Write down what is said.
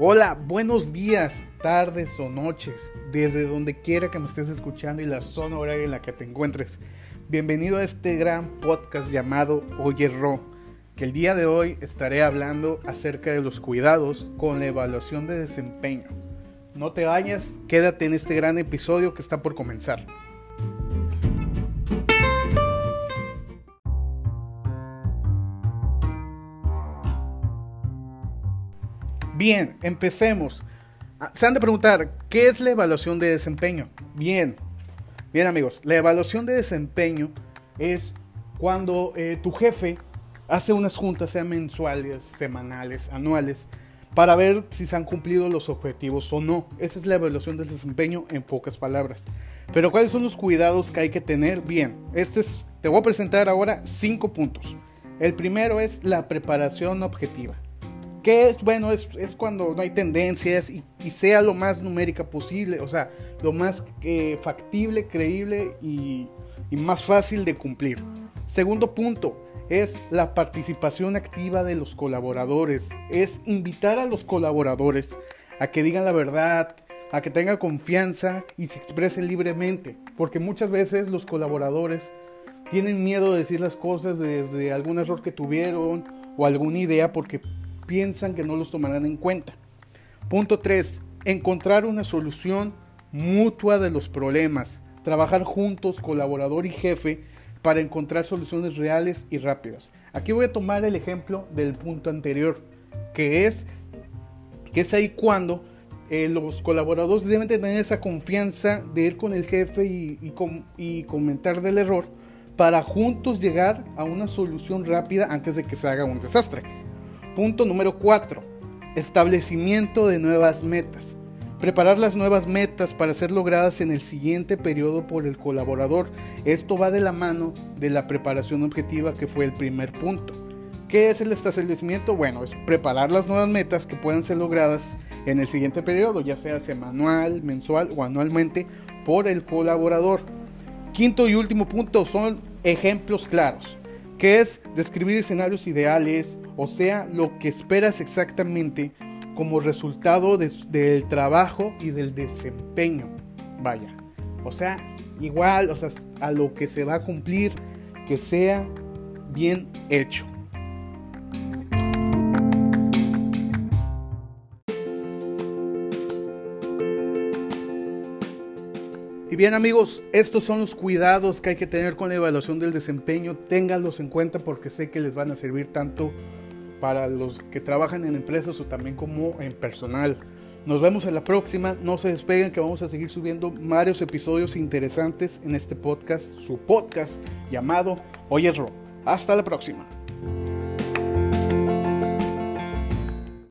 Hola, buenos días, tardes o noches, desde donde quiera que me estés escuchando y la zona horaria en la que te encuentres. Bienvenido a este gran podcast llamado Oye Ro, que el día de hoy estaré hablando acerca de los cuidados con la evaluación de desempeño. No te vayas, quédate en este gran episodio que está por comenzar. Bien, empecemos. Ah, se han de preguntar, ¿qué es la evaluación de desempeño? Bien, bien amigos, la evaluación de desempeño es cuando eh, tu jefe hace unas juntas, sean mensuales, semanales, anuales, para ver si se han cumplido los objetivos o no. Esa es la evaluación del desempeño en pocas palabras. Pero ¿cuáles son los cuidados que hay que tener? Bien, este es, te voy a presentar ahora cinco puntos. El primero es la preparación objetiva es bueno, es, cuando no hay tendencias y, sea lo más numérica posible, o sea, lo más factible, creíble y, y más fácil de cumplir. Segundo punto es la participación activa de los colaboradores, es invitar a los colaboradores a que digan la verdad, a que tengan confianza y se expresen libremente, porque muchas veces los colaboradores tienen miedo de decir las cosas desde algún error que tuvieron o alguna idea porque piensan que no los tomarán en cuenta. Punto 3. Encontrar una solución mutua de los problemas. Trabajar juntos, colaborador y jefe, para encontrar soluciones reales y rápidas. Aquí voy a tomar el ejemplo del punto anterior, que es, que es ahí cuando eh, los colaboradores deben tener esa confianza de ir con el jefe y, y comentar del error para juntos llegar a una solución rápida antes de que se haga un desastre. Punto número 4. Establecimiento de nuevas metas. Preparar las nuevas metas para ser logradas en el siguiente periodo por el colaborador. Esto va de la mano de la preparación objetiva que fue el primer punto. ¿Qué es el establecimiento? Bueno, es preparar las nuevas metas que puedan ser logradas en el siguiente periodo, ya sea semanal, mensual o anualmente, por el colaborador. Quinto y último punto son ejemplos claros que es describir escenarios ideales, o sea, lo que esperas exactamente como resultado del trabajo y del desempeño. Vaya, o sea, igual, o sea, a lo que se va a cumplir, que sea bien hecho. Y bien amigos, estos son los cuidados que hay que tener con la evaluación del desempeño. Ténganlos en cuenta porque sé que les van a servir tanto para los que trabajan en empresas o también como en personal. Nos vemos en la próxima. No se despeguen que vamos a seguir subiendo varios episodios interesantes en este podcast, su podcast llamado Oye Ro. Hasta la próxima.